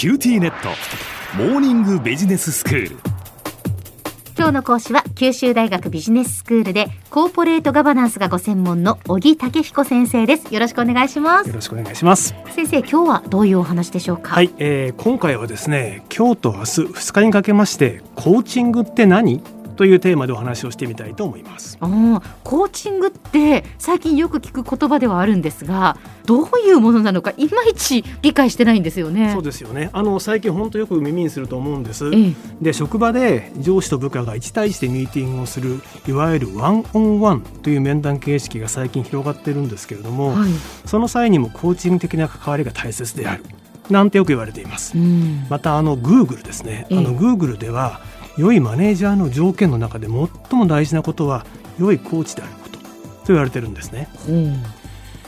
QTnet。モーニングビジネススクール。今日の講師は九州大学ビジネススクールでコーポレートガバナンスがご専門の小城武彦先生です。よろしくお願いします。よろしくお願いします。先生今日はどういうお話でしょうか？はい、えー、今回はですね今日と明日2日にかけましてコーチングって何？というテーマでお話をしてみたいと思います。あコーチングって最近よく聞く言葉ではあるんですがどういうものなのかいまいち理解してないんですよね。そうですよね。あの最近本当よく耳にすると思うんです、ええ、で職場で上司と部下が1対1でミーティングをするいわゆるワンオンワンという面談形式が最近広がってるんですけれども、はい、その際にもコーチング的な関わりが大切であるなんてよく言われています、またあのグーグルですね、あのグーグルでは良いマネージャーの条件の中で最も大事なことは良いコーチであること。と言われてるんですね。うん、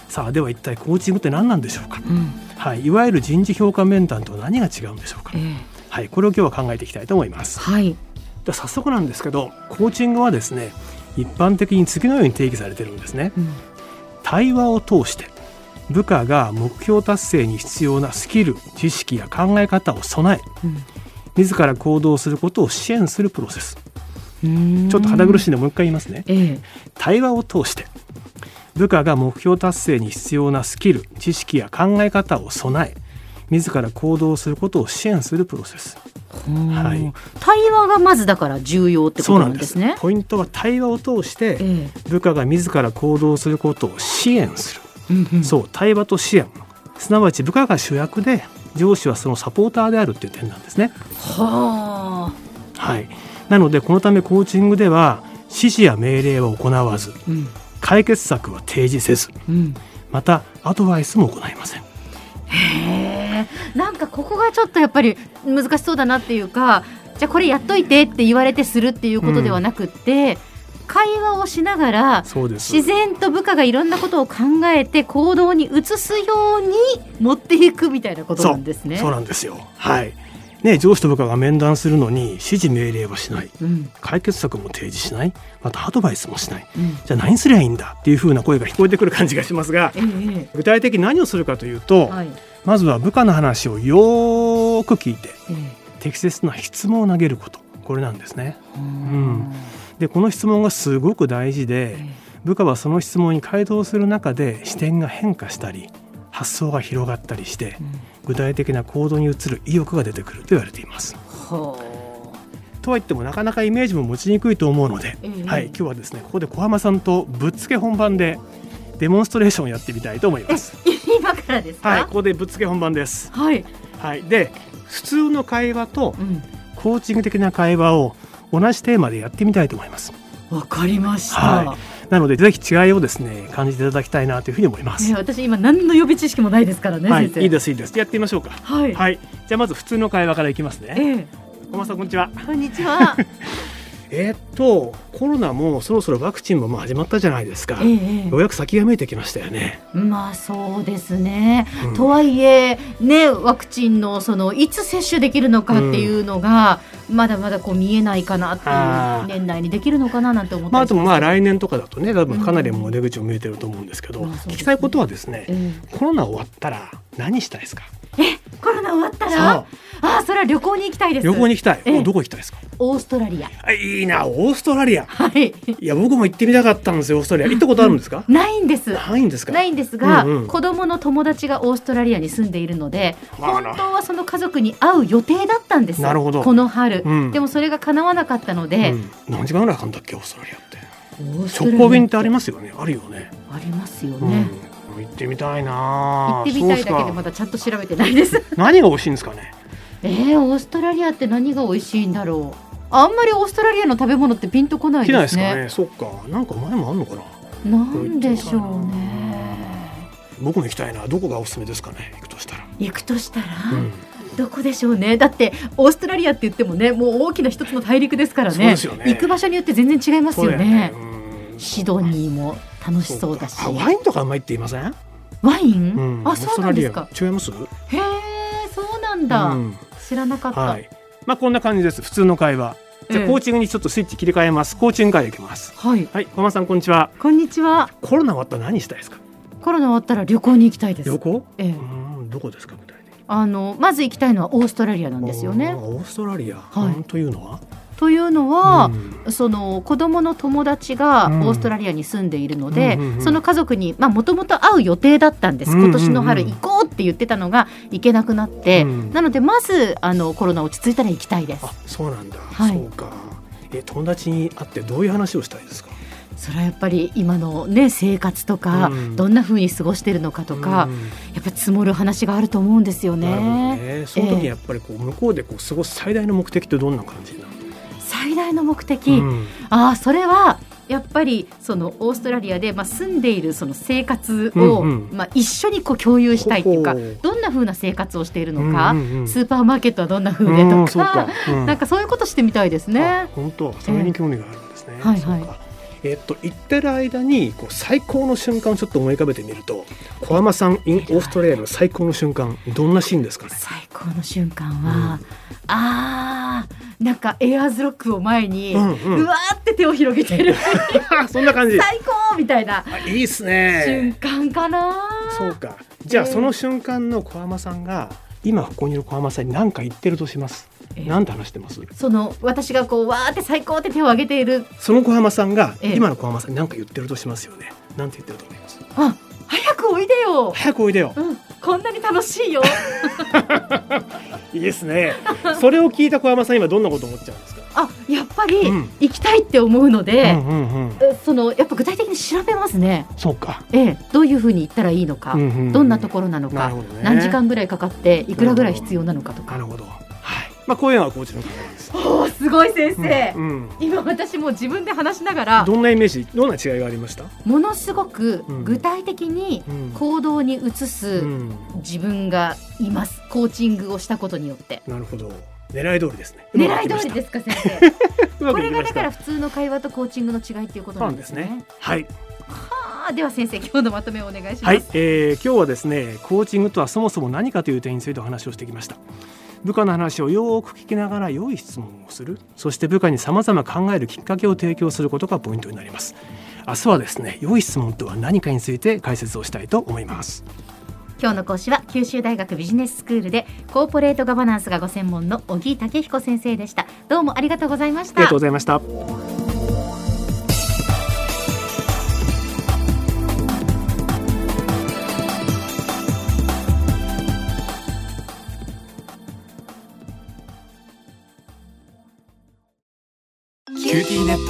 さあでは一体コーチングって何なんでしょうか、うん、はい、いわゆる人事評価面談と何が違うんでしょうか、えー、はい、これを今日は考えていきたいと思います。はい、で早速なんですけどコーチングはですね一般的に次のように定義されてるんですね。うん、対話を通して部下が目標達成に必要なスキル知識や考え方を備え、自ら行動することを支援するプロセス。ちょっと肌苦しいのでもう一回言いますね、ええ、対話を通して部下が目標達成に必要なスキル知識や考え方を備え自ら行動することを支援するプロセス。はい、対話がまずだから重要ってことなんですね。ポイントは対話を通して部下が自ら行動することを支援する、そう対話と支援。すなわち部下が主役で上司はそのサポーターであるっていう点なんですね。はあ、はい、なのでこのためコーチングでは指示や命令は行わず、うん、解決策は提示せず、うん、またアドバイスも行いません。へえ。なんかここがちょっとやっぱり難しそうだなっていうかじゃあこれやっといてって言われてするっていうことではなくって、うん会話をしながら自然と部下がいろんなことを考えて行動に移すように持っていくみたいなことなんですね。そうなんですよ。はい。ね、上司と部下が面談するのに指示命令はしない、うん、解決策も提示しない。またアドバイスもしない、うん、じゃあ何すりゃいいんだっていうふうな声が聞こえてくる感じがしますが、ええ、具体的に何をするかというと、はい、まずは部下の話をよく聞いて、え、適切な質問を投げること。これなんですね。うんでこの質問がすごく大事で部下はその質問に回答する中で視点が変化したり発想が広がったりして、具体的な行動に移る意欲が出てくると言われています。とはいってもなかなかイメージも持ちにくいと思うので、はい、今日はですねここで小浜さんとぶっつけ本番でデモンストレーションをやってみたいと思います。今からですはい、ここでぶっつけ本番です。はい。はい、で普通の会話とコーチング的な会話を同じテーマでやってみたいと思います。わかりました。はいなのでぜひ違いをですね感じていただきたいなというふうに思います。ね、私今何の予備知識もないですからね、はい、いいですいいです。やってみましょうか。はい。はい、じゃあまず普通の会話からいきますね。ええ小松さんこんにちは。こんにちは。えっとコロナもそろそろワクチンもまあ始まったじゃないですか、ええ、ようやく先が見えてきましたよね。まあそうですね、うん、とはいえねワクチンのそのいつ接種できるのかっていうのが、うん、まだまだこう見えないかなっていう年内にできるのかななんて思ってまあでもまあ来年とかだとね多分かなりもう出口を見えてると思うんですけど、うん、聞きたいことはですね、コロナ終わったら何したいですか？えコロナ終わったらあそれは旅行に行きたいです。旅行に行きたい、えどこ行きたいですか？オーストラリア。あいいなオーストラリア。はい。いや僕も行ってみたかったんですよオーストラリア。行ったことあるんですか、うん、ないんです。ないんですか？ないんですが、うんうん、子供の友達がオーストラリアに住んでいるので本当はその家族に会う予定だったんです。なるほど。この春、うん、でもそれが叶わなかったので、うん、何時間ぐらいかかんだっけオーストラリアって。直行便ってありますよね。あるよね。ありますよね、行ってみたいな行ってみたいだけでまだちゃんと調べてないです何が美味しいんですかね？えー、オーストラリアって何が美味しいんだろうあんまりオーストラリアの食べ物ってピンとこないですね。ですかね。そっか。なんか前もあんのかな？なんでしょうね。僕も行きたいな。どこがおすすめですかね？行くとしたら。行くとしたら？うんどこでしょうね？だってオーストラリアって言ってもねもう大きな一つの大陸ですからね、ね、行く場所によって全然違いますよね、ね、シドニーも楽しそうだしワインとかうまいって言いません？ワイン、うん、あそうなんですか違います？へえそうなんだ、うん、知らなかった、はい、まあこんな感じです普通の会話じゃコーチングにちょっとスイッチ切り替えます。コーチング会いきます。はい。はい、小松さんこんにちは。こんにちは。コロナ終わったら何したいですか？コロナ終わったら旅行に行きたいです。旅行？ええ。うん、どこですか具体的に？あのまず行きたいのはオーストラリアなんですよね。オーストラリア、はい、というのは？というのは、うん、その子供の友達がオーストラリアに住んでいるので、うん、その家族にもともと会う予定だったんです、今年の春行こうって言ってたのが行けなくなって、うん、なのでまずあのコロナ落ち着いたら行きたいです。あそうなんだ、はい、そうか。え友達に会ってどういう話をしたいですか？それはやっぱり今の、ね、生活とか、うん、どんなふうに過ごしているのかとか、うん、やっぱり積もる話があると思うんですよね。ね。その時やっぱりこう、向こうでこう過ごす最大の目的ってどんな感じなの？最大の目的、うん、あそれはやっぱりそのオーストラリアで、まあ、住んでいるその生活を、まあ、一緒にこう共有したいっていうかどんなふうな生活をしているのか、スーパーマーケットはどんなふうでとか、うん、なんかそういうことしてみたいですね。本当。それに興味があるんですね。えー、はい。はいえっと、行ってる間にこう最高の瞬間をちょっと思い浮かべてみると小浜さん in オーストラリアの最高の瞬間どんなシーンですかね？最高の瞬間は、うん、あーなんかエアーズロックを前に、うんうん、うわーって手を広げてる。そんな感じ。最高みたいないいっすね。瞬間かなそうか。じゃあ、その瞬間の小浜さんが今ここにいる小浜さんに何か言ってるとします？何て話してます？その私がこうわーって最高って手を挙げている。その小浜さんが今の小浜さんに何か言ってるとしますよね。なんて言ってると思います？あ早くおいでよ。早くおいでよ、うん、こんなに楽しいよ。いいですね。それを聞いた小浜さん今どんなこと思っちゃうんですか？あやっぱり行きたいって思うので、うんうんうん。うん、そのやっぱ具体的に調べますね。そうか、ええ、どういうふうに行ったらいいのか、うんうんうん、どんなところなのか、ね、何時間ぐらいかかっていくらぐらい必要なのかとか。なるほどまあ、こういうのはコーチの方です。おすごい先生、うんうん、今私も自分で話しながらどんなイメージどんな違いがありました？ものすごく具体的に行動に移す自分がいます、コーチングをしたことによって。なるほど。狙い通りですね。狙い通りですか先生。これがだから普通の会話とコーチングの違いっていうことなんですね、ね、はい。はあでは先生今日のまとめをお願いします。はい、えー、今日はですねコーチングとはそもそも何かという点についてお話をしてきました部下の話をよく聞きながら良い質問をする。そして部下にさまざま考えるきっかけを提供することがポイントになります。明日はですね良い質問とは何かについて解説をしたいと思います。今日の講師は九州大学ビジネススクールでコーポレートガバナンスがご専門の小木武彦先生でした。どうもありがとうございました。ありがとうございました